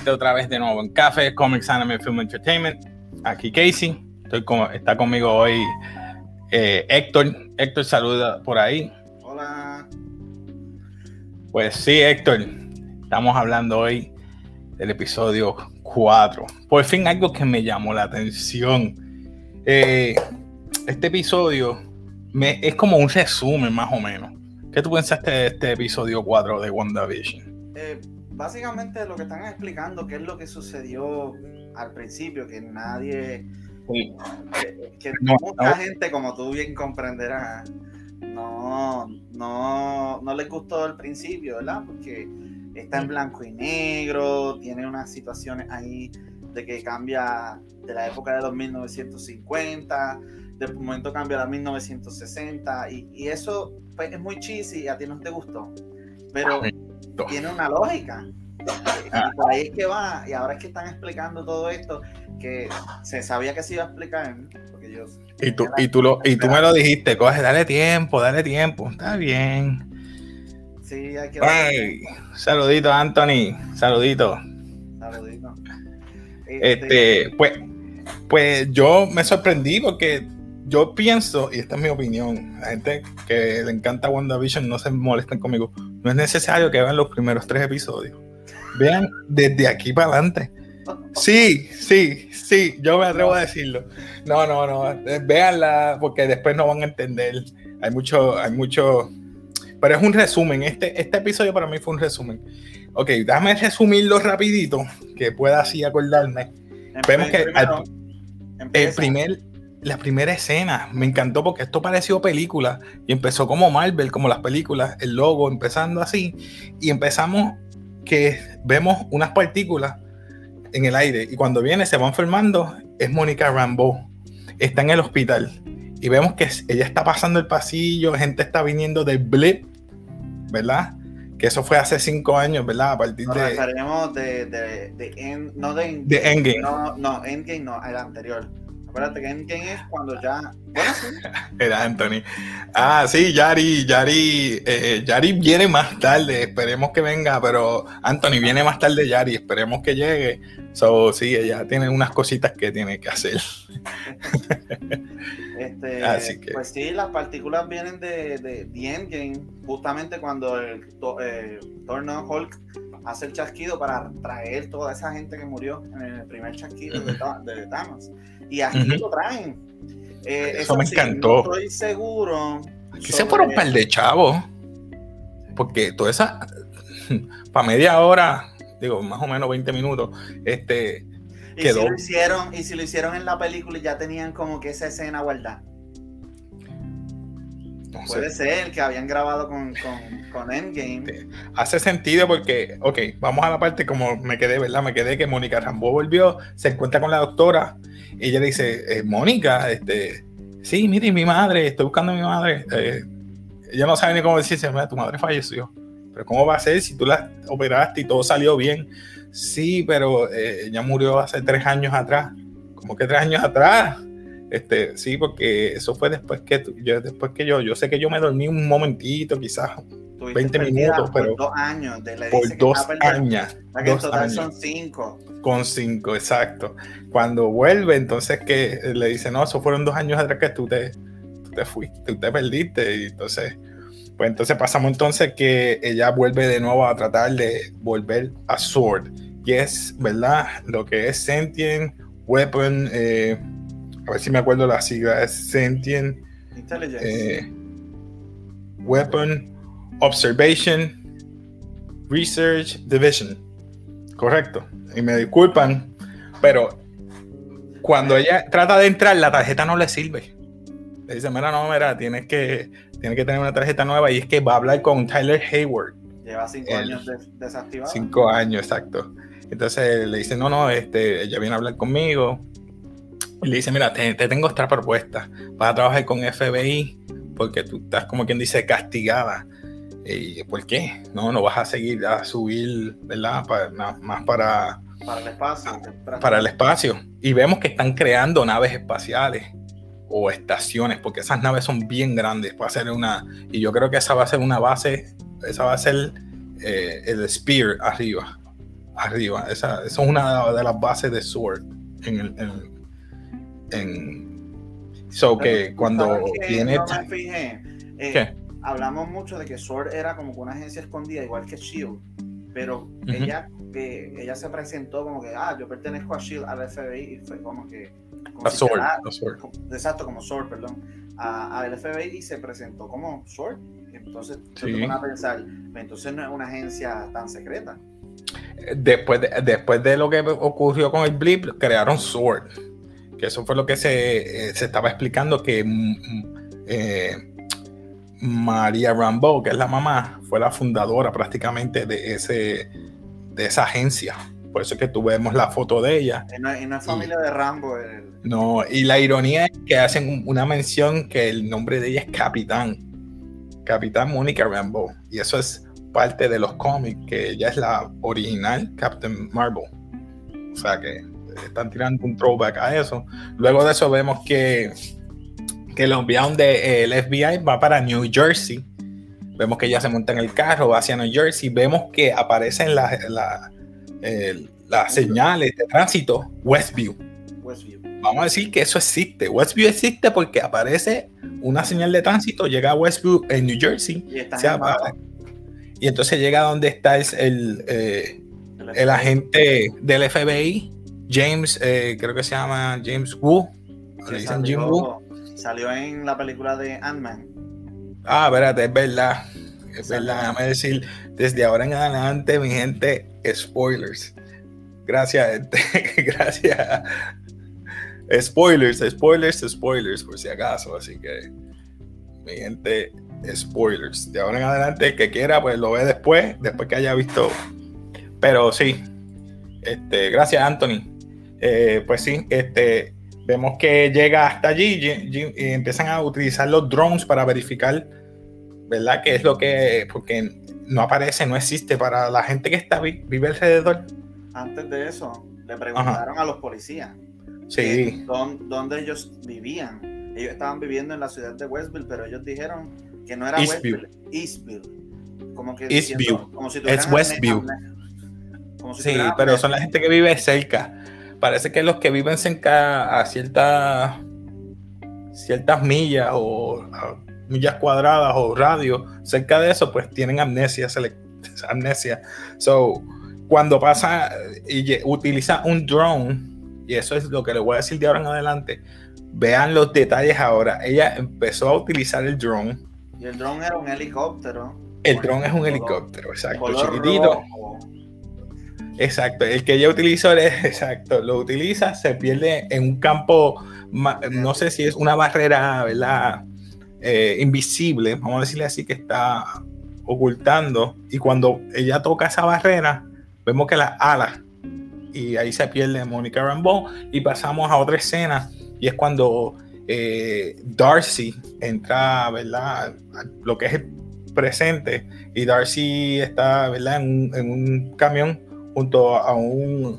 gente otra vez de nuevo en Café, Comics Anime Film Entertainment? Aquí Casey, Estoy está conmigo hoy eh, Héctor. Héctor saluda por ahí. Hola. Pues sí, Héctor, estamos hablando hoy del episodio 4. Por fin algo que me llamó la atención. Eh, este episodio me, es como un resumen más o menos. ¿Qué tú pensaste de este episodio 4 de WandaVision? Eh, básicamente lo que están explicando, qué es lo que sucedió al principio, que nadie, que, mucha gente, como tú bien comprenderás, no, no, no les gustó al principio, ¿verdad? Porque está en blanco y negro, tiene unas situaciones ahí de que cambia de la época de los 1950, de momento cambia a la 1960, y, y eso pues, es muy cheesy y a ti no te gustó. Pero tiene una lógica. Y por ahí es que va, y ahora es que están explicando todo esto, que se sabía que se iba a explicar, porque yo... Y tú, y tú, lo, y tú me lo dijiste, coge, dale tiempo, dale tiempo, está bien. Sí, hay que... Saludito, Anthony, saludito. Saludito. Este, este, pues, pues yo me sorprendí porque yo pienso, y esta es mi opinión, la gente que le encanta WandaVision no se molesten conmigo, no es necesario que vean los primeros tres episodios. Vean desde aquí para adelante. Sí, sí, sí, yo me atrevo a decirlo. No, no, no, véanla porque después no van a entender. Hay mucho, hay mucho, pero es un resumen. Este, este episodio para mí fue un resumen. Ok, déjame resumirlo rapidito, que pueda así acordarme. Vemos que el primer, la primera escena me encantó porque esto pareció película y empezó como Marvel, como las películas, el logo empezando así y empezamos que vemos unas partículas en el aire y cuando viene se van formando es Mónica Rambeau, está en el hospital y vemos que ella está pasando el pasillo, gente está viniendo del blip, ¿verdad? Que eso fue hace cinco años, ¿verdad? A partir Nos de... no de, de Endgame. No, no, Endgame no, el anterior. Acuérdate que Endgame es cuando ya. Era Anthony. Ah, sí, Yari, Yari, eh, Yari viene más tarde, esperemos que venga, pero Anthony viene más tarde, Yari, esperemos que llegue. So, sí, ella tiene unas cositas que tiene que hacer. este, Así que... Pues sí, las partículas vienen de, de, Endgame, justamente cuando el eh, Torno Hulk hace el chasquido para traer toda esa gente que murió en el primer chasquido de, de Thanos. Y aquí lo traen. Eh, eso, me encantó. estoy seguro. Aquí se fueron un par de chavos. Porque toda esa. Para media hora, digo, más o menos 20 minutos, este. ¿Y quedó. Si lo hicieron, y si lo hicieron en la película y ya tenían como que esa escena guardada. Puede ser que habían grabado con, con, con, Endgame. Hace sentido porque, ok, vamos a la parte como me quedé, ¿verdad? Me quedé que Mónica Rambo volvió, se encuentra con la doctora y ella dice, eh, Mónica, este, sí, mire, mi madre, estoy buscando a mi madre. Eh, ella no sabe ni cómo decirse, tu madre falleció. Pero ¿cómo va a ser si tú la operaste y todo salió bien? Sí, pero eh, ella murió hace tres años atrás. ¿Cómo que tres años atrás? Este, sí, porque eso fue después que yo, después que yo, yo sé que yo me dormí un momentito, quizás 20 minutos, pero por dos años, de por dos años, dos años. son cinco. Con cinco, exacto. Cuando vuelve, entonces que le dice, no, eso fueron dos años atrás que tú te, tú te fuiste, tú te perdiste, y entonces, pues entonces pasamos entonces que ella vuelve de nuevo a tratar de volver a Sword, y es, ¿verdad? Lo que es Sentient Weapon, eh, a ver si me acuerdo la sigla, es Sentient eh, Weapon Observation Research Division. Correcto. Y me disculpan, pero cuando ella trata de entrar, la tarjeta no le sirve. Le dice, mira, no, mira, tienes que, tienes que tener una tarjeta nueva y es que va a hablar con Tyler Hayward. Lleva cinco años desactivado. Cinco años, exacto. Entonces le dice, no, no, este, ella viene a hablar conmigo. Y le dice, mira, te, te tengo otra propuesta. Vas a trabajar con FBI porque tú estás, como quien dice, castigada ¿Y por qué? No, no vas a seguir a subir, ¿verdad? Para, más para... Para el espacio. Para el espacio. Y vemos que están creando naves espaciales o estaciones, porque esas naves son bien grandes. a ser una... Y yo creo que esa va a ser una base, esa va a ser eh, el Spear arriba. arriba. Esa, es una de las bases de Sword. En el, en, so que cuando tiene. Eh, hablamos mucho de que Sword era como una agencia escondida, igual que Shield. Pero ella, eh, ella se presentó como que, ah, yo pertenezco a Shield, al FBI, y fue como que. a Sword, exacto, como Sword, perdón. Al FBI y se presentó como Sword. Entonces, sí. a pensar, entonces no es una agencia tan secreta. Después de, después de lo que ocurrió con el Blip, crearon Sword. Que eso fue lo que se, eh, se estaba explicando, que mm, mm, eh, María Rambo, que es la mamá, fue la fundadora prácticamente de, ese, de esa agencia. Por eso es que tuvimos la foto de ella. Y no, es familia de Rambo. No, y la ironía es que hacen una mención que el nombre de ella es Capitán. Capitán Mónica Rambo. Y eso es parte de los cómics, que ella es la original Captain Marvel. O sea que están tirando un throwback a eso. Luego de eso vemos que, que el del de, FBI va para New Jersey. Vemos que ella se monta en el carro, va hacia New Jersey. Vemos que aparecen las señales de tránsito Westview. Westview. Vamos a decir que eso existe. Westview existe porque aparece una señal de tránsito, llega a Westview en New Jersey. Y está y entonces llega donde está el, eh, el, agente del FBI, James, eh, creo que se llama James Wu. le dicen salió, Wu. Salió en la película de Ant-Man. Ah, espérate, es verdad. Es verdad, déjame decir, desde ahora en adelante, mi gente, spoilers. Gracias, gente. Gracias. Spoilers, spoilers, spoilers, por si acaso. Así que, mi gente, spoilers. De ahora en adelante, el que quiera, pues lo ve después, después que haya visto. Pero sí, este, gracias, Anthony. Eh, pues sí, este, vemos que llega hasta allí y, empiezan a utilizar los drones para verificar, ¿verdad? ¿Qué es lo que, porque no aparece, no existe para la gente que está vive alrededor. Antes de eso, le preguntaron a los policías sí. dónde ellos vivían. Ellos estaban viviendo en la ciudad de Westville, pero ellos dijeron que no era Eastview. Eastview. Como que Eastview. es Westview. sí, pero son la gente que vive cerca. Parece que los que viven cerca a ciertas ciertas millas o millas cuadradas o radios cerca de eso, pues tienen amnesia, amnesia. So, cuando pasa y utiliza un drone, y eso es lo que le voy a decir de ahora en adelante, vean los detalles ahora. Ella empezó a utilizar el drone y el dron era un helicóptero. El dron es un helicóptero, exacto, chiquitito. Exacto, el que ella utilizó exacto, lo utiliza, se pierde en un campo, no sé si es una barrera, ¿verdad? Eh, invisible, vamos a decirle así, que está ocultando. Y cuando ella toca esa barrera, vemos que las alas, y ahí se pierde Mónica Rambeau, y pasamos a otra escena, y es cuando eh, Darcy entra, ¿verdad? Lo que es el presente y Darcy está, ¿verdad? En un, camión junto a un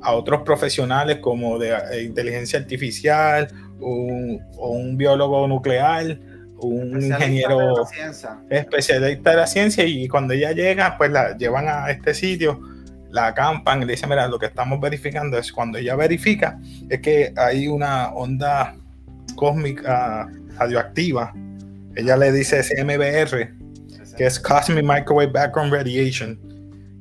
a otros profesionales como de eh, inteligencia artificial, un, o un biólogo nuclear, un ingeniero especialista de la ciencia y cuando ella llega, pues la llevan a este sitio, la acampan y le dicen, mira, lo que estamos verificando es cuando ella verifica, es que hay una onda cósmica radioactiva. Ella le dice CMBR, que es Cosmic Microwave Background Radiation,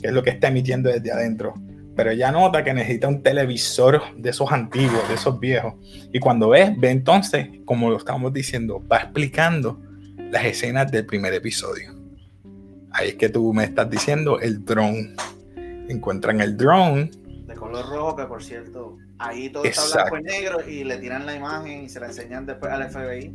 que es lo que está emitiendo desde adentro. Pero ella nota que necesita un televisor de esos antiguos, de esos viejos. Y cuando ve, ve entonces, como lo estamos diciendo, va explicando las escenas del primer episodio. Ahí es que tú me estás diciendo el drone. Encuentran el drone. De color rojo, que por cierto, Ahí todo está blanco y negro y le tiran la imagen y se la enseñan después al FBI.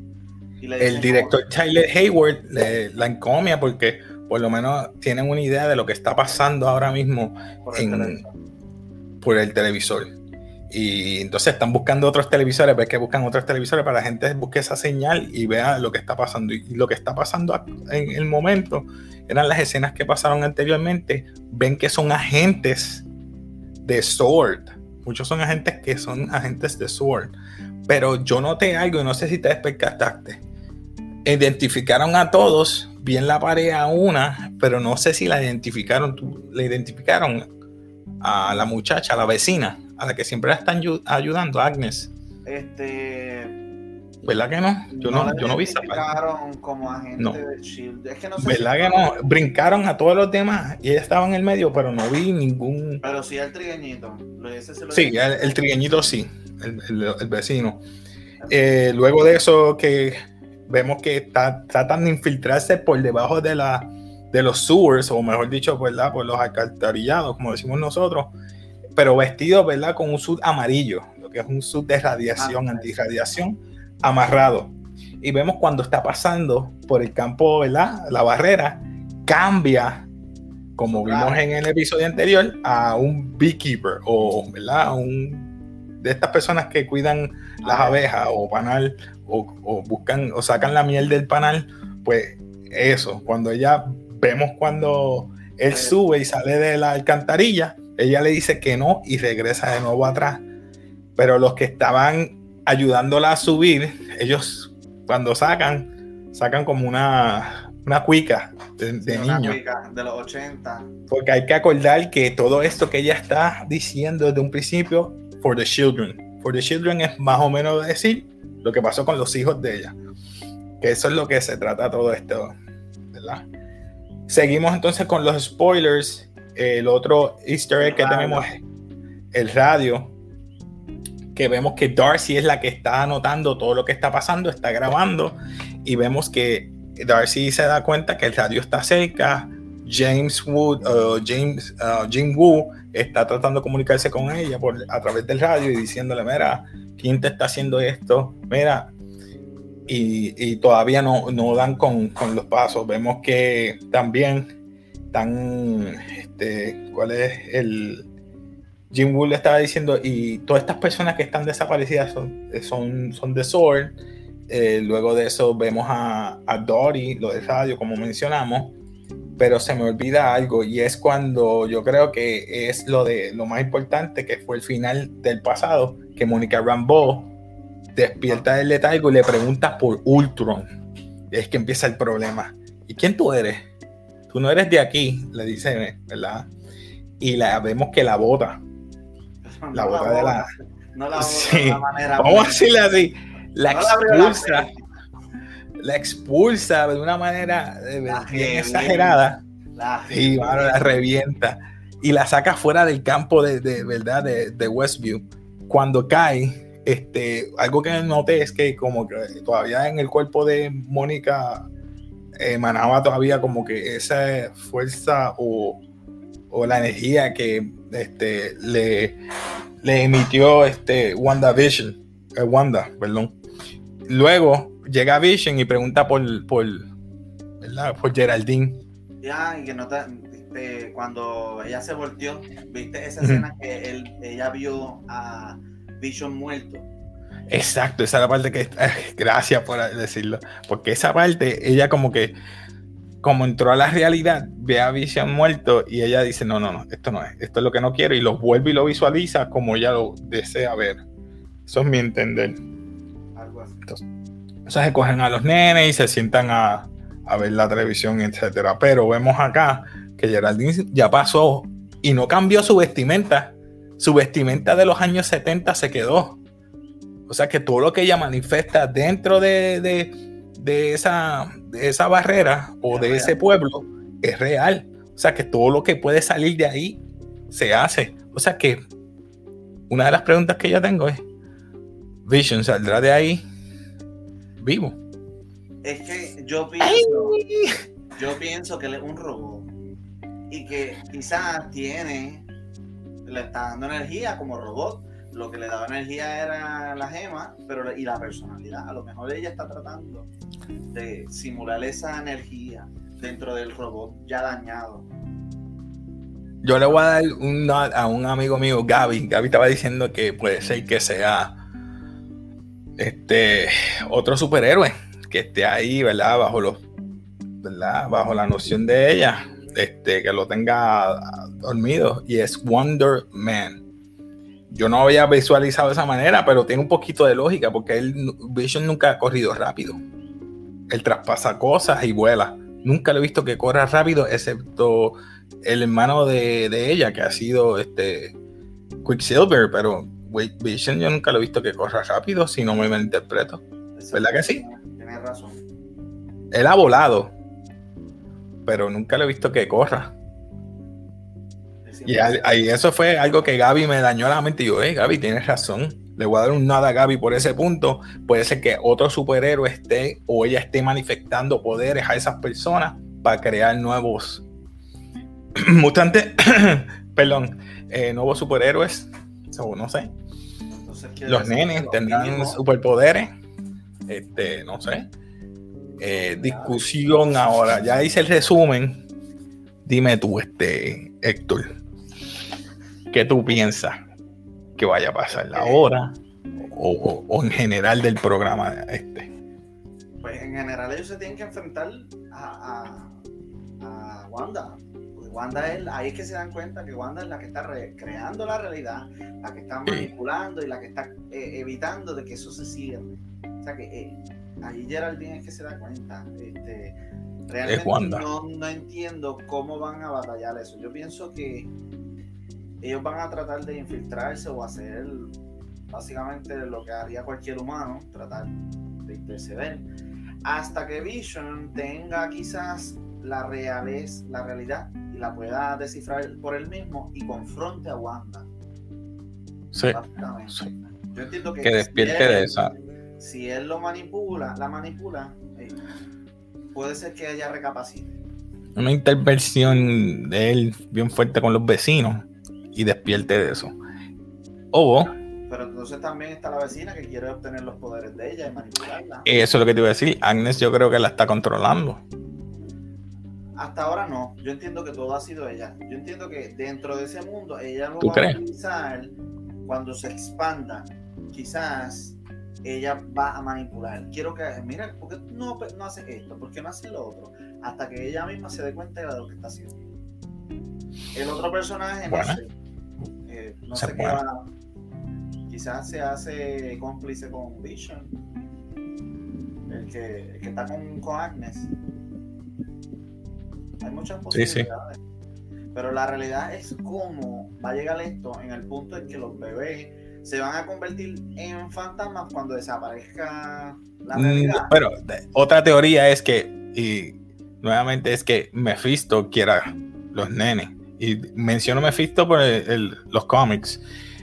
el director Tyler Hayward le, la encomia porque por lo menos tienen una idea de lo que está pasando ahora mismo por el, por el televisor. Y entonces están buscando otros televisores, ves que buscan otros televisores para que la gente busque esa señal y vea lo que está pasando. Y lo que está pasando en el momento eran las escenas que pasaron anteriormente. Ven que son agentes de SWORD Muchos son agentes que son agentes de SWORD. Pero yo noté algo y no sé si te despertaste. Identificaron a todos, bien la pared a una, pero no sé si la identificaron. ¿La identificaron? a la muchacha, a la vecina, a la que siempre la están ayudando, Agnes. Este. ¿Verdad que no? Yo no, yo no vi esa como agente no. de Shield. Es que no sé ¿Verdad que no? Brincaron a todos los demás y ella estaba en el medio, pero no vi ningún. Pero sí el trigueñito. sí, el, trigueñito sí, el, vecino. Eh, luego de eso, que vemos que está, tratan de infiltrarse por debajo de la de los sewers, o mejor dicho, ¿verdad? Por los alcantarillados, como decimos nosotros, pero vestido, ¿verdad? Con un sud amarillo, lo que es un sud de radiación, ah, antirradiación, amarrado. Y vemos cuando está pasando por el campo, ¿verdad? La barrera, cambia, como vimos en el episodio anterior, a un beekeeper, o, ¿verdad? Un de estas personas que cuidan las abejas o panal o, o, buscan o sacan la miel del panal, pues eso, cuando ella vemos cuando él sube y sale de la alcantarilla, ella le dice que no y regresa de nuevo atrás. Pero los que estaban ayudándola a subir, ellos cuando sacan, sacan como una, una cuica de, niño. de los 80. Porque hay que acordar que todo esto que ella está diciendo desde un principio, for the children. For the children es más o menos decir lo que pasó con los hijos de ella. Que eso es lo que se trata todo esto, ¿verdad? Seguimos entonces con los spoilers. El otro easter egg que tenemos es el radio. Que vemos que Darcy es la que está anotando todo lo que está pasando, está grabando. Y vemos que Darcy se da cuenta que el radio está cerca. James Wood, uh, James, uh, Jim Woo está tratando de comunicarse con ella por, a través del radio y diciéndole, mira, ¿quién te está haciendo esto? Mira, y, todavía no, no dan con, los pasos. Vemos que también están, este, ¿cuál es el? Jim Wood estaba diciendo, y todas estas personas que están desaparecidas son, son, son de Sword. Eh, luego de eso vemos a, a Dory, lo del radio, como mencionamos. Pero se me olvida algo y es cuando yo creo que es lo de lo más importante que fue el final del pasado, que Mónica Rambeau despierta del letargo y le pregunta por Ultron. es que empieza el problema. ¿Y quién tú eres? Tú no eres de aquí, le dice, ¿verdad? Y la vemos que la bota. La bota de la. No la sí. manera. Vamos a decirle así. La expulsa. La, expulsa de una manera bien exagerada. y la revienta. Y la saca fuera del campo de, de ¿verdad? De, de Westview. Cuando cae, este, algo que noté es que como que todavía en el cuerpo de Mónica emanaba todavía como que esa fuerza o, la energía que este, le, le emitió este WandaVision, eh, Wanda, perdón. Luego llega Vision y pregunta por, por, por Geraldine. Ya, y que no este, cuando ella se volteó, viste esa escena que él, ella vio a Vision muerto. Exacto, esa es la parte que. Gracias por decirlo. Porque esa parte, ella como que. Como entró a la realidad, ve a Vision muerto y ella dice: No, no, no, esto no es. Esto es lo que no quiero. Y lo vuelve y lo visualiza como ella lo desea ver. Eso es mi entender. Algo así. Entonces, se cogen a los nenes y se sientan a, a ver la televisión, etcétera. Pero vemos acá que Geraldine ya pasó y no cambió su vestimenta su vestimenta de los años 70 se quedó. O sea que todo lo que ella manifiesta dentro de, esa, esa barrera o de ese pueblo es real. O sea que todo lo que puede salir de ahí se hace. O sea que una de las preguntas que yo tengo es, Vision saldrá de ahí vivo. Es que yo pienso, yo pienso que él es un robot y que quizás tiene le está dando energía como robot. Lo que le daba energía era la gema, pero y la personalidad. A lo mejor ella está tratando de simular esa energía dentro del robot ya dañado. Yo le voy a dar un a un amigo mío, Gaby. Gaby estaba diciendo que puede ser que sea este otro superhéroe que esté ahí, ¿verdad? Bajo los, ¿verdad? Bajo la noción de ella este, que lo tenga dormido y es Wonder Man. Yo no había visualizado de esa manera, pero tiene un poquito de lógica porque él, Vision nunca ha corrido rápido. Él traspasa cosas y vuela. Nunca lo he visto que corra rápido, excepto el hermano de, ella, que ha sido este Quicksilver, pero Vision yo nunca lo he visto que corra rápido, si no me interpreto. ¿Verdad que sí? Tienes razón. Él ha volado, pero nunca lo he visto que corra. Y ahí eso fue algo que Gaby me dañó la mente. Y yo, eh, Gaby, tienes razón. Le voy a dar un nada a Gaby por ese punto. Puede ser que otro superhéroe esté o ella esté manifestando poderes a esas personas para crear nuevos mutantes, perdón, eh, nuevos superhéroes. no sé. Los nenes tendrán superpoderes. Este, no sé. Eh, discusión ahora. Ya hice el resumen. Dime tú, este, Héctor. ¿Qué tú piensas que vaya a pasar ahora o, o, en general del programa este? Pues en general ellos se tienen que enfrentar a, a, Wanda. Wanda es, ahí es que se dan cuenta que Wanda es la que está creando la realidad, la que está manipulando y la que está eh, evitando de que eso se siga. O sea que eh, ahí Geraldine es que se da cuenta. Este, realmente no, no entiendo cómo van a batallar eso. Yo pienso que ellos van a tratar de infiltrarse o hacer básicamente lo que haría cualquier humano, tratar de interceder, hasta que Vision tenga quizás la, reales, la realidad y la pueda descifrar por él mismo y confronte a Wanda. Sí. Yo entiendo que, que despierte de esa. Si él lo manipula, la manipula, eh, puede ser que ella recapacite. Una intervención de él bien fuerte con los vecinos y despierte de eso. O. Pero entonces también está la vecina que quiere obtener los poderes de ella y manipularla. Eso es lo que te iba a decir. Agnes, yo creo que la está controlando. Hasta ahora no. Yo entiendo que todo ha sido ella. Yo entiendo que dentro de ese mundo ella lo va a utilizar cuando se expanda. Quizás ella va a manipular. Quiero que, mira, ¿por qué no, no hace esto? ¿Por qué no hace lo otro? Hasta que ella misma se dé cuenta de lo que está haciendo. El otro personaje, no sé, no sé qué va. Quizás se hace cómplice con Vision. El que, el que está con, con, Agnes. Hay muchas posibilidades. Pero la realidad es cómo va a llegar esto en el punto en que los bebés se van a convertir en fantasmas cuando desaparezca la mm, realidad. pero otra teoría es que, y nuevamente es que Mephisto quiera los nenes y menciono Mephisto por los cómics.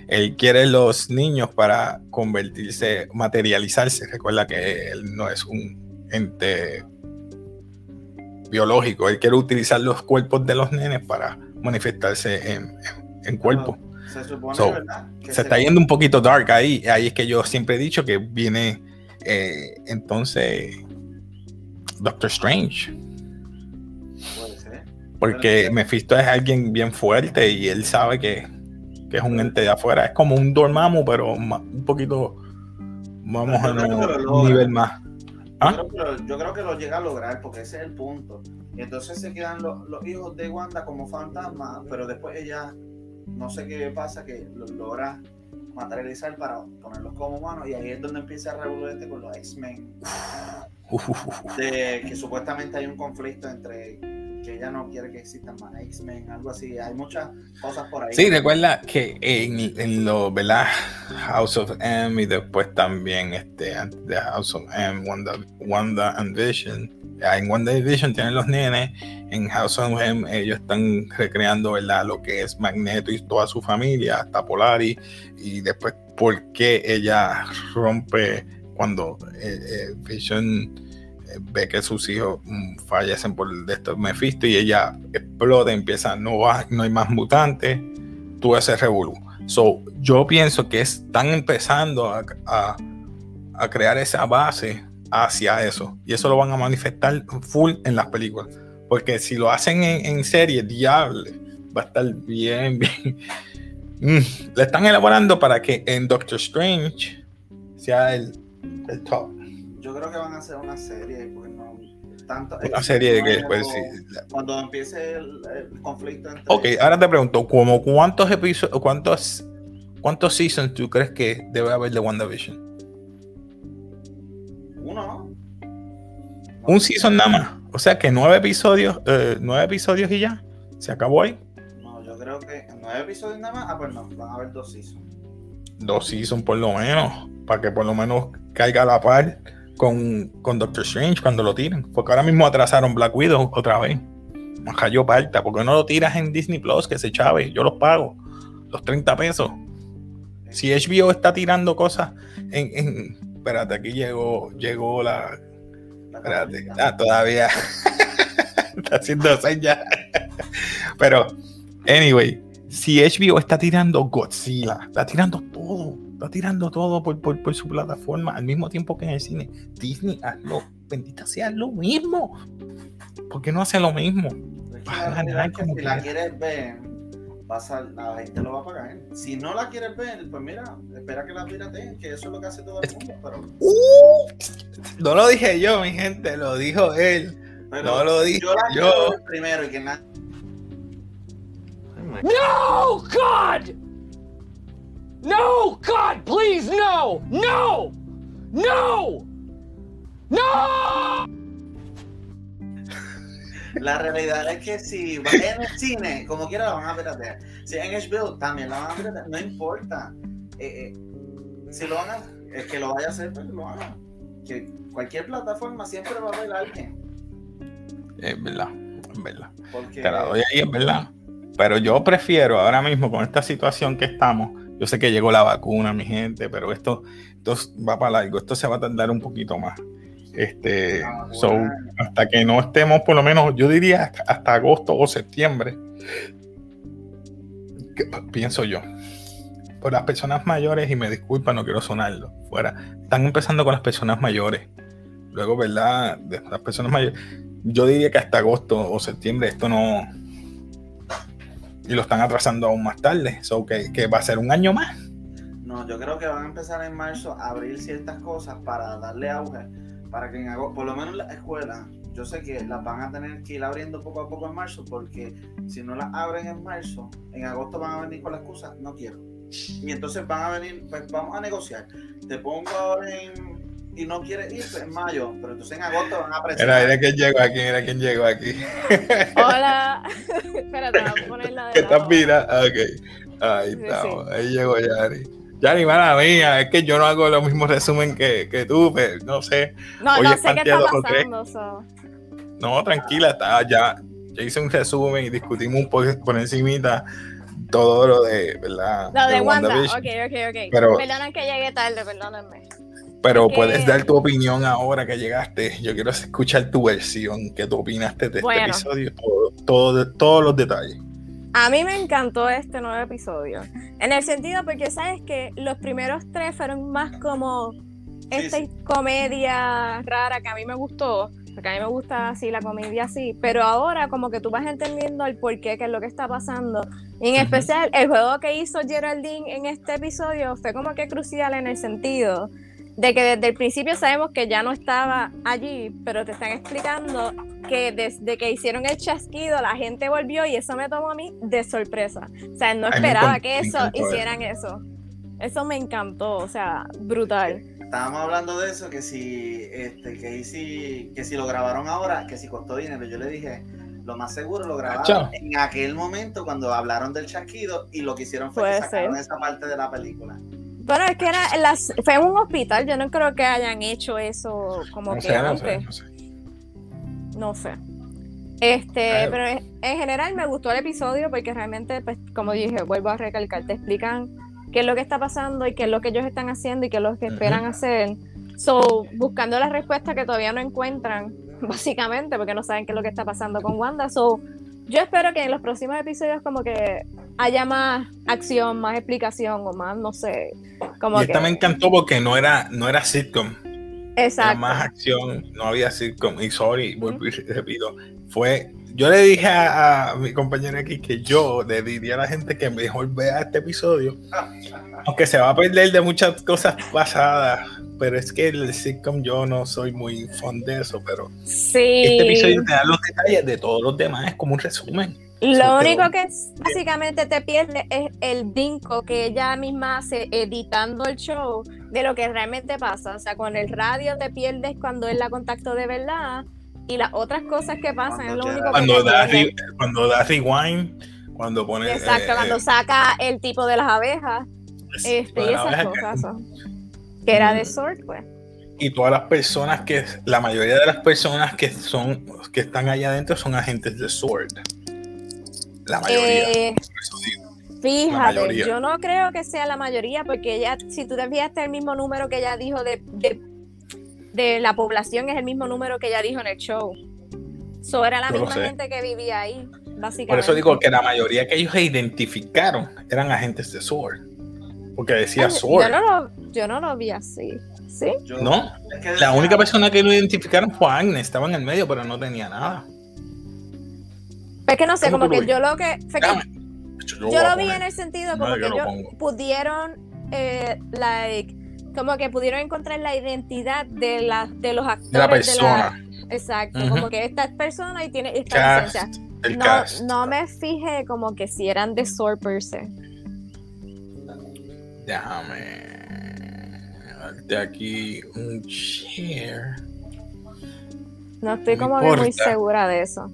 Él quiere los niños para convertirse, materializarse. Recuerda que él no es un ente biológico. Él quiere utilizar los cuerpos de los nenes para manifestarse en, cuerpo. se supone, se, está yendo un poquito dark ahí. Ahí es que yo siempre he dicho que viene eh, entonces Doctor Strange porque Mephisto es alguien bien fuerte y él sabe que, es un ente de afuera. Es como un Dormammu, pero un poquito, vamos a un nivel más. ¿Ah? Yo, creo que lo, llega a lograr porque ese es el punto. Y entonces se quedan los, hijos de Wanda como fantasmas, pero después ella, no sé qué pasa, que lo logra materializar para ponerlos como humanos y ahí es donde empieza a revolverte con los X-Men. De que supuestamente hay un conflicto entre que ella no quiere que existan más X-Men, algo así. Hay muchas cosas por ahí. Sí, recuerda que en, en lo, ¿verdad? House of M y después también este, The House of M, Wanda, Wanda and Vision. En Wanda Vision tienen los nenes, en House of M ellos están recreando, ¿verdad? Lo que es Magneto y toda su familia, hasta Polari, y después por qué ella rompe cuando eh, eh, Vision ve que sus hijos mm, fallecen por esto Mephisto y ella explota, empieza, no, va, no hay más mutantes, tú ese revolú. So, yo pienso que están empezando a, a, crear esa base hacia eso y eso lo van a manifestar full en las películas. Porque si lo hacen en, serie, diablo, va a estar bien, bien. Mm, le están elaborando para que en Doctor Strange sea el top yo creo que van a hacer una serie, porque no tanto. Una serie de que después Cuando empiece el, conflicto entre. Ok, ahora te pregunto, ¿cómo cuántos episodios, cuántos, cuántos seasons tú crees que debe haber de WandaVision? Uno, ¿no? Un season nada más. O sea que nueve episodios, eh, nueve episodios y ya. ¿Se acabó ahí? No, yo creo que nueve episodios nada más. Ah, pues no, van a haber dos seasons. Dos seasons por lo menos, para que por lo menos caiga a la par con, con Doctor Strange cuando lo tiren. Porque ahora mismo atrasaron Black Widow otra vez. Cayó parta. porque no lo tiras en Disney Plus? Que se chave, yo los pago. Los 30 pesos. Si HBO está tirando cosas en. espérate, aquí llegó, llegó la. Espérate, ah, todavía. está haciendo señas. Pero, anyway, si HBO está tirando Godzilla, está tirando todo, está tirando todo por, por, su plataforma al mismo tiempo que en el cine, Disney, hazlo, bendita sea lo mismo. ¿Por qué no hace lo mismo? si la quieres ver, la gente lo va a pagar. Si no la quieres ver, pues mira, espera que la pirateen, que eso es lo que hace todo el mundo. Pero... Uh, no lo dije yo, mi gente, lo dijo él. no lo dije yo. yo. primero y que nada. No, God! No, God, please, no! No! No! No! La realidad es que si va en el cine, como quiera la van a piratear. Si en HBO también la van a piratear, no importa. Eh, eh, si lo van a, es que lo vaya a hacer, pues lo haga. Que cualquier plataforma siempre va a haber alguien. Es verdad, es verdad. Te la doy ahí, es verdad. Pero yo prefiero ahora mismo con esta situación que estamos, yo sé que llegó la vacuna, mi gente, pero esto, esto va para largo, esto se va a tardar un poquito más. Este, ah, hasta que no estemos, por lo menos, yo diría hasta, agosto o septiembre, pienso yo. Por las personas mayores, y me disculpa, no quiero sonarlo, fuera, están empezando con las personas mayores. Luego, ¿verdad? De las personas mayores, yo diría que hasta agosto o septiembre esto no, y lo están atrasando aún más tarde. So que, que, va a ser un año más. No, yo creo que van a empezar en marzo a abrir ciertas cosas para darle auge. Para que en agosto, por lo menos las escuelas, yo sé que las van a tener que ir abriendo poco a poco en marzo, porque si no las abren en marzo, en agosto van a venir con la excusa, no quiero. Y entonces van a venir, pues vamos a negociar. Te pongo ahora en y no quiere ir en mayo, pero entonces en agosto van a presentar. Era, quien llegó aquí, era quien llegó aquí. Hola. Espérate, vamos a ponerla de ¿Qué estás mira? Ok. Ahí estamos. Ahí llegó Yari. Yari, mala mía, es que yo no hago lo mismo resumen que, que tú, pero no sé. No, no sé qué está pasando. No, tranquila, está ya. Ya hice un resumen y discutimos un poco por encimita todo lo de, ¿verdad? Lo de, Wanda. Ok, ok, ok. Pero, Perdonen que llegué tarde, perdónenme. Pero puedes dar tu opinión ahora que llegaste. Yo quiero escuchar tu versión, qué tú opinaste de este episodio, todo, todos los detalles. A mí me encantó este nuevo episodio. En el sentido porque sabes que los primeros tres fueron más como esta comedia rara que a mí me gustó. Porque a mí me gusta así la comedia así. Pero ahora como que tú vas entendiendo el por qué, qué es lo que está pasando. Y en especial el juego que hizo Geraldine en este episodio fue como que crucial en el sentido de que desde el principio sabemos que ya no estaba allí, pero te están explicando que desde que hicieron el chasquido la gente volvió y eso me tomó a mí de sorpresa. O sea, no esperaba que eso hicieran eso. Eso me encantó, o sea, brutal. Estábamos hablando de eso, que si, este, que si, que si lo grabaron ahora, que si costó dinero. Yo le dije, lo más seguro lo grabaron en aquel momento cuando hablaron del chasquido y lo que hicieron fue que sacaron esa parte de la película. Bueno, es que era las, fue en un hospital, yo no creo que hayan hecho eso como que antes. No sé, no sé. Este, pero en general me gustó el episodio porque realmente, pues, como dije, vuelvo a recalcar, te explican qué es lo que está pasando y qué es lo que ellos están haciendo y qué es lo que esperan hacer. So, buscando la respuesta que todavía no encuentran, básicamente, porque no saben qué es lo que está pasando con Wanda. So, yo espero que en los próximos episodios como que haya más acción, más explicación o más, no sé. Como y esta me encantó porque no era, no era sitcom. Exacto. Era más acción, no había sitcom. Y sorry, vuelvo y repito, fue. Yo le dije a, mi compañera aquí que yo le diría a la gente que mejor vea este episodio, aunque se va a perder de muchas cosas pasadas, pero es que el sitcom yo no soy muy fan de eso, pero sí. este episodio te da los detalles de todos los demás, es como un resumen. Lo único que básicamente te pierde es el vinco que ella misma hace editando el show de lo que realmente pasa. O sea, con el radio te pierdes cuando es la contacto de verdad y las otras cosas que pasan es lo único cuando que da, cuando da rewind, cuando pone exacto, eh, cuando saca el tipo de las abejas, este, y esas cosas que, que era de Sword, pues. Y todas las personas que la mayoría de las personas que son que están allá adentro son agentes de Sword. La mayoría. Eh, fíjate yo no creo que sea la mayoría porque ella si tú te fijaste el mismo número que ella dijo de, de, la población es el mismo número que ella dijo en el show. So era la misma gente que vivía ahí básicamente. Por eso digo que la mayoría que ellos identificaron eran agentes de Sword porque decía Sword yo no lo, yo no lo vi así ¿Sí? no, la única persona que lo identificaron fue Agnes, estaba en el medio, pero no tenía nada. Es que no sé, como que yo lo que. yo, lo vi en el sentido como que ellos pudieron, eh, like, como que pudieron encontrar la identidad de, la, de los actores. De la persona. exacto, como que esta persona y tiene esta licencia. No, no me fijé como que si eran de Sword per se. Déjame de aquí un share. No estoy como muy segura de eso.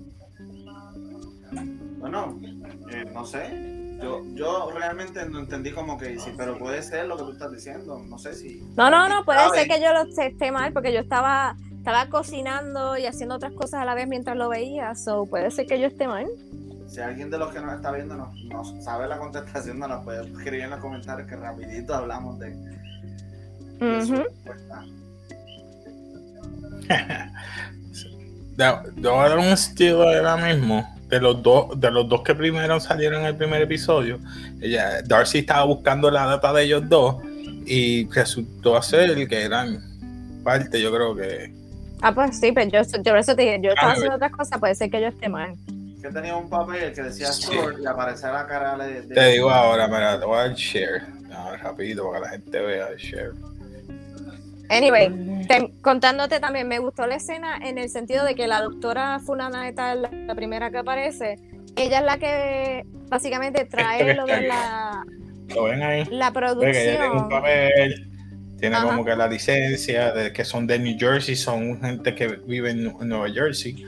Bueno, eh, no sé. Yo, yo realmente no entendí como que sí, pero puede ser lo que tú estás diciendo. No sé si. No, no, no, puede ser que yo lo esté mal porque yo estaba, estaba cocinando y haciendo otras cosas a la vez mientras lo veía. So puede ser que yo esté mal. Si alguien de los que nos está viendo no, sabe la contestación, nos la puede escribir en los comentarios que rapidito hablamos de, yo voy a dar un estilo ahora mismo de los dos de los dos que primero salieron en el primer episodio ella Darcy estaba buscando la data de ellos dos y resultó ser que eran parte yo creo que ah pues sí pero yo, yo eso te dije yo estaba haciendo otras cosas puede ser que yo esté mal. Que tenía un papel que decía Sword y aparecía la cara de, te digo ahora mira te voy a dar share no, rapidito para que la gente vea el share Anyway, contándote también, me gustó la escena en el sentido de que la doctora Fulana de tal, la primera que aparece, ella es la que básicamente trae lo de la, ¿Lo ven ahí? la producción. tiene un papel, tiene como que la licencia de que son de New Jersey, son gente que vive en Nueva Jersey.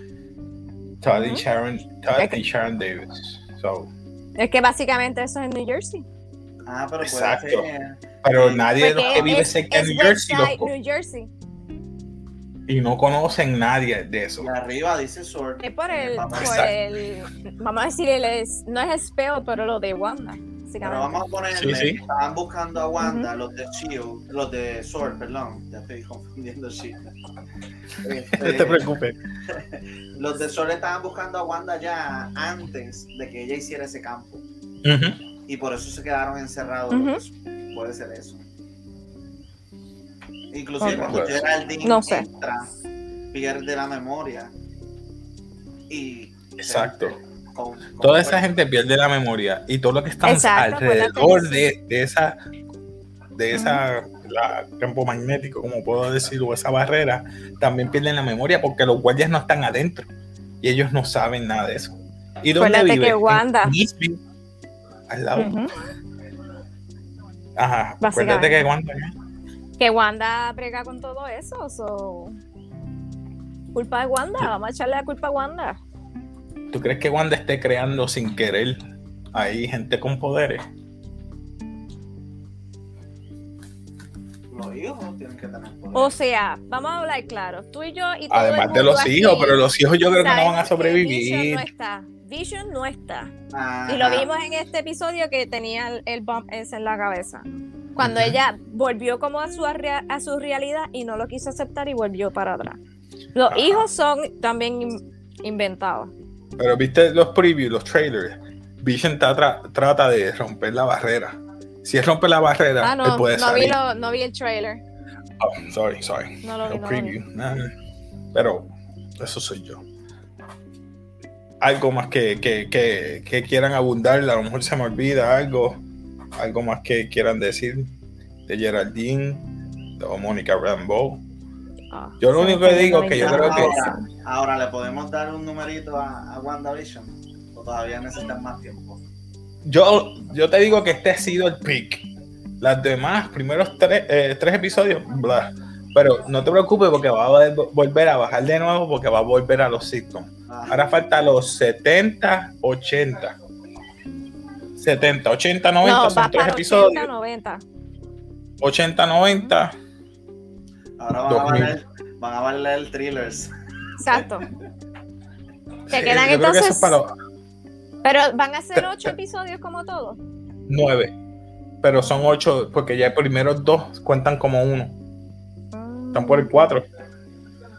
Todd, y, Sharon, Todd y Sharon Davis. So. Es que básicamente eso es en New Jersey. Ah, pero Exacto. puede ser. Pero nadie de los que vive cerca de New Jersey, New Jersey. Y no conocen nadie de eso. Y arriba dice Sword. Es por el, por el vamos a decir, el es, no es spell, pero lo de Wanda. Pero vamos a ponerle, sí, sí. estaban buscando a Wanda, los de Shield, los de Sword, perdón, ya estoy confundiendo Shield. Este, no te preocupes. los de Sword estaban buscando a Wanda ya antes de que ella hiciera ese campo. Y por eso se quedaron encerrados. Puede ser eso. Inclusive cuando Geraldine no sé. entra, pierde la memoria. Y Exacto. Toda esa gente pierde la memoria y todo lo que está alrededor de, esa de esa campo magnético, como puedo decir, o esa barrera, también pierden la memoria porque los guardias no están adentro y ellos no saben nada de eso. ¿Y dónde vive? Que Wanda. al lado. Ajá, acuérdate que Wanda. Que Wanda brega con todo eso. So... Culpa de Wanda, vamos a echarle la culpa a Wanda. ¿Tú crees que Wanda esté creando sin querer ahí gente con poderes? Los hijos tienen que tener poderes. O sea, vamos a hablar claro. Tú y yo y todo Además de los hijos, pero los hijos yo creo que no van a sobrevivir. No está. Vision no está. Y lo vimos en este episodio que tenía el, el bump ese en la cabeza. Cuando ella volvió como a su, a su realidad y no lo quiso aceptar y volvió para atrás. Los hijos son también inventados. Pero viste los previews, los trailers. Vision trata de romper la barrera. Si él rompe la barrera, ah, no, él puede no Vi no vi el trailer. Oh, sorry, sorry. No lo vi. No preview. pero eso soy yo. Algo más que, que, que, que, quieran abundar, a lo mejor se me olvida algo. Algo más que quieran decir de Geraldine, de Mónica Rambo. Ah, yo lo único que digo es que yo creo que. Ahora, ¿le podemos dar un numerito a, a WandaVision? ¿O todavía necesitan más tiempo? Yo, yo te digo que este ha sido el pick. Las demás, primeros tres, eh, tres episodios, bla. Pero no te preocupes porque va a volver a bajar de nuevo porque va a volver a los sitcoms. Ah, Ahora falta los 70, 80. 70, 80, 90 No, son tres episodios. 80, 90. 80, 90. ahora van a, 2000. valer, van a valer thrillers. Exacto. Te Eh, quedan yo creo que eso entonces. es para los Pero van a ser ocho episodios como todos. 9. Pero son 8 porque ya el primero dos cuentan como uno. Están por el 4.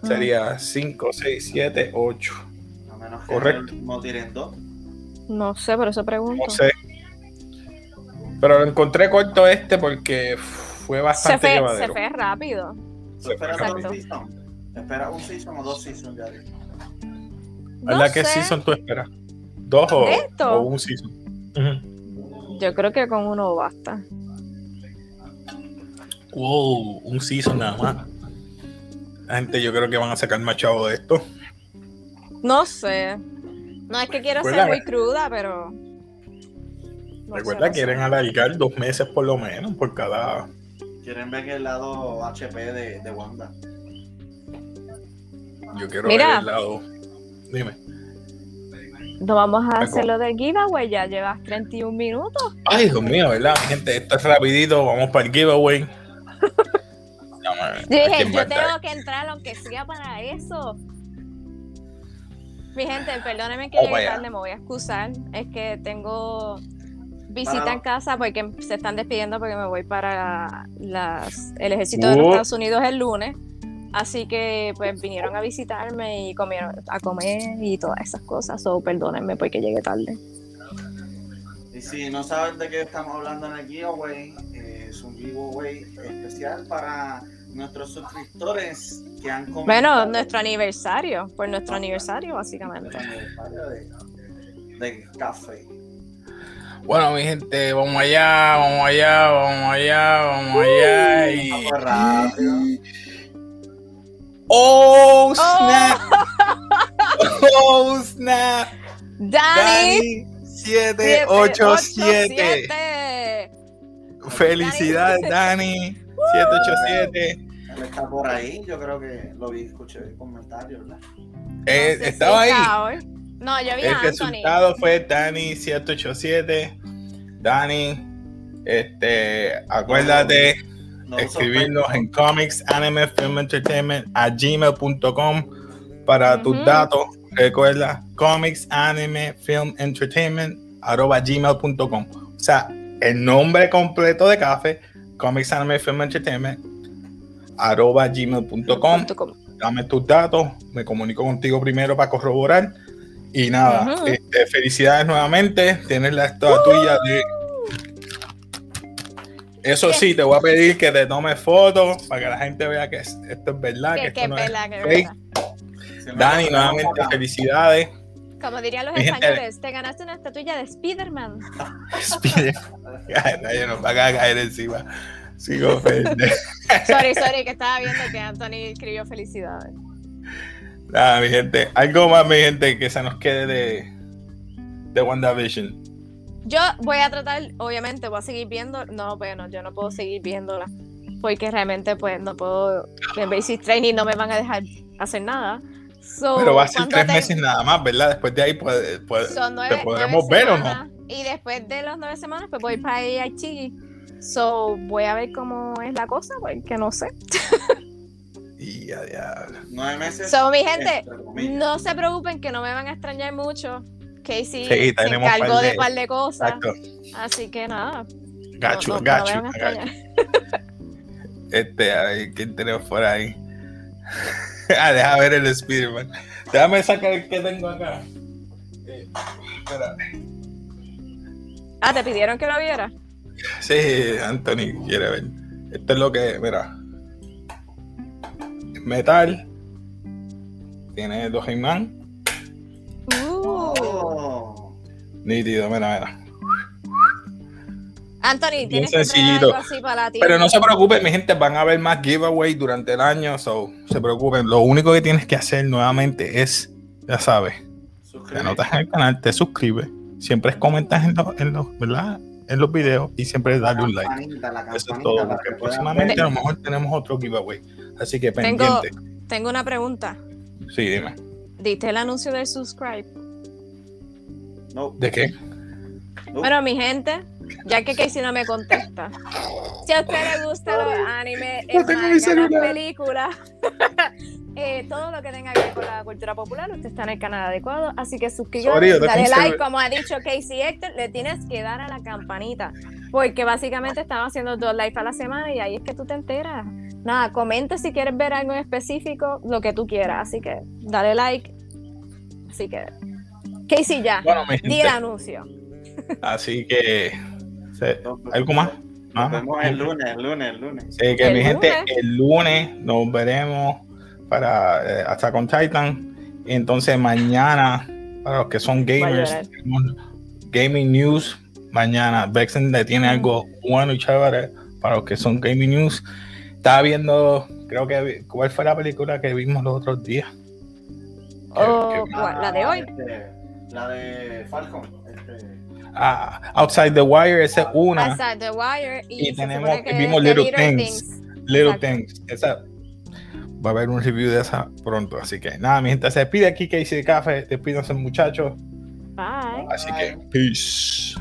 Sería 5, 6, 7, 8. A menos que Correcto. no tiren dos. No sé, por eso pregunto. No sé. Pero lo encontré corto este porque fue se, bastante fue, se fue rápido. ¿Tú esperas dos seasons? ¿Esperas un season o dos seasons, Yari? ¿Verdad No que sé. season tú esperas? ¿Dos o, o un season? Ujú. Yo creo que con uno basta. Wow, un season nada más. La gente yo creo que van a sacar más chavo de esto. No sé. No es que quiero ser muy cruda, pero. no Recuerda que quieren alargar dos meses por lo menos por cada. Quieren ver el lado HP de, de Wanda. Yo quiero Mira. ver el lado. Dime. No vamos a Vengo. hacer lo del giveaway, ya llevas 31 minutos. Ay, Dios mío, ¿verdad? Mi gente, esto es rapidito. Vamos para el giveaway. A Yo dije, ¿quién va a yo tengo que entrar aunque sea para eso. Mi gente, perdónenme que Oh, llegue vaya. tarde, me voy a excusar. Es que tengo visita en casa porque se están despidiendo porque me voy para las, el ejército de los Oh. Estados Unidos el lunes. Así que pues vinieron a visitarme y comieron a comer y todas esas cosas. So, perdónenme porque llegué tarde. Y si no saben de qué estamos hablando en el giveaway, eh, es un giveaway especial para nuestros suscriptores que han comentado. Bueno, nuestro aniversario, por nuestro aniversario básicamente. De, de café. Bueno, mi gente, vamos allá, vamos allá, vamos allá, vamos allá. Y... Vamos rápido. ¡Oh, snap! ¡Oh, snap! Dani, Dani 787. 787. Felicidades, Dani 787. Él está por ahí, yo creo que lo vi, escuché el comentario, ¿verdad? Eh, No sé si estaba ahí. está. No, yo vi El a Anthony. resultado fue Dani 787. Dani, este, acuérdate No escribirnos en comics, anime, film entertainment a gmail.com para tus datos. Recuerda comics, anime, film entertainment arroba gmail.com. O sea, el nombre completo de café, comics, anime, film entertainment arroba gmail.com. Punto com. Dame tus datos, me comunico contigo primero para corroborar. Y nada, este, felicidades nuevamente. Tienes la estatua de. Eso sí, te voy a pedir que te tomes fotos para que la gente vea que es- esto es verdad. Que Que, esto que no es que fake. verdad. Dani, nuevamente felicidades. Como dirían los españoles, te ganaste una estatuilla de Spider-Man. Spider- Ay, nadie nos va a caer encima. Sigo feliz. Sorry, sorry, que estaba viendo que Anthony escribió felicidades. Nada, mi gente. Algo más, mi gente, que se nos quede de, de WandaVision. Yo voy a tratar, obviamente, voy a seguir viendo. No, bueno, yo no puedo seguir viéndola. Porque realmente, pues, no puedo. En Basic Training no me van a dejar hacer nada. So, Pero va a ser tres te- meses nada más, ¿verdad? Después de ahí, pues, pues, Son nueve, ¿te podremos nueve ver o no? semanas, Y después de las nueve semanas, pues voy para AIG. So, voy a ver cómo es la cosa, porque no sé. Y a diablo. Nueve meses. So, mi gente, no se preocupen que no me van a extrañar mucho. Casey Sí, se tenemos encargó par de- de par de cosas. Exacto. Así que nada. Gacho, no, no, gacho. no a gacho. Este, a ver, ¿quién tenemos por ahí? ah, deja ver el Spider-Man. Déjame sacar el que tengo acá. Eh, espera. Ah, ¿te pidieron que lo viera? Sí, Anthony quiere ver. Esto es lo que, mira. Metal. Tiene dos He-Man. Uh. Oh. Nítido, mira, mira. Anthony, Bien tienes que algo así para ti. Pero no se preocupen, mi gente, van a haber más giveaways durante el año, so se preocupen. Lo único que tienes que hacer nuevamente es, ya sabes, te anotas en el canal, te suscribes, siempre comentas en los, en los, ¿verdad? En los videos y siempre darle un like. Eso es todo, porque próximamente a lo mejor tenemos otro giveaway. Así que Tengo, pendiente. tengo una pregunta. Sí, dime. ¿Diste el anuncio del subscribe? No, ¿De qué? no. Bueno, mi gente, ya que Casey no me contesta. Si a usted le gusta los animes, el No las películas, eh, todo lo que tenga que ver con la cultura popular, usted está en el canal adecuado. Así que suscríbete, dale like, como ha dicho Casey Héctor, le tienes que dar a la campanita. Porque básicamente estamos haciendo dos lives a la semana y ahí es que tú te enteras. Nada, comenta si quieres ver algo en específico, lo que tú quieras. Así que dale like. Así que, Casey ya, Bueno, di el anuncio. así que. Nos- ¿Algo más? Nos Ah, vemos el lunes, el lunes, el lunes. Sí, que El mi gente, lunes. el lunes nos veremos para eh, hasta con Titan. Y entonces mañana, para los que son gamers, Gaming News. Mañana Vexen le tiene Mm. algo bueno y chévere para los que son Gaming News. Estaba viendo, creo que, ¿cuál fue la película que vimos los otros días? Oh. ¿La de hoy? Este, la de Falcon. Este, ah, Outside the Wire, esa es una. Outside the Wire y, tenemos- que vimos Little Things. Little Exacto. Things. Esa, va a haber un review de esa pronto. Así que nada, mi gente se despide aquí, Casey de Café. Despídense, muchachos. Bye. Así Bye. que, peace.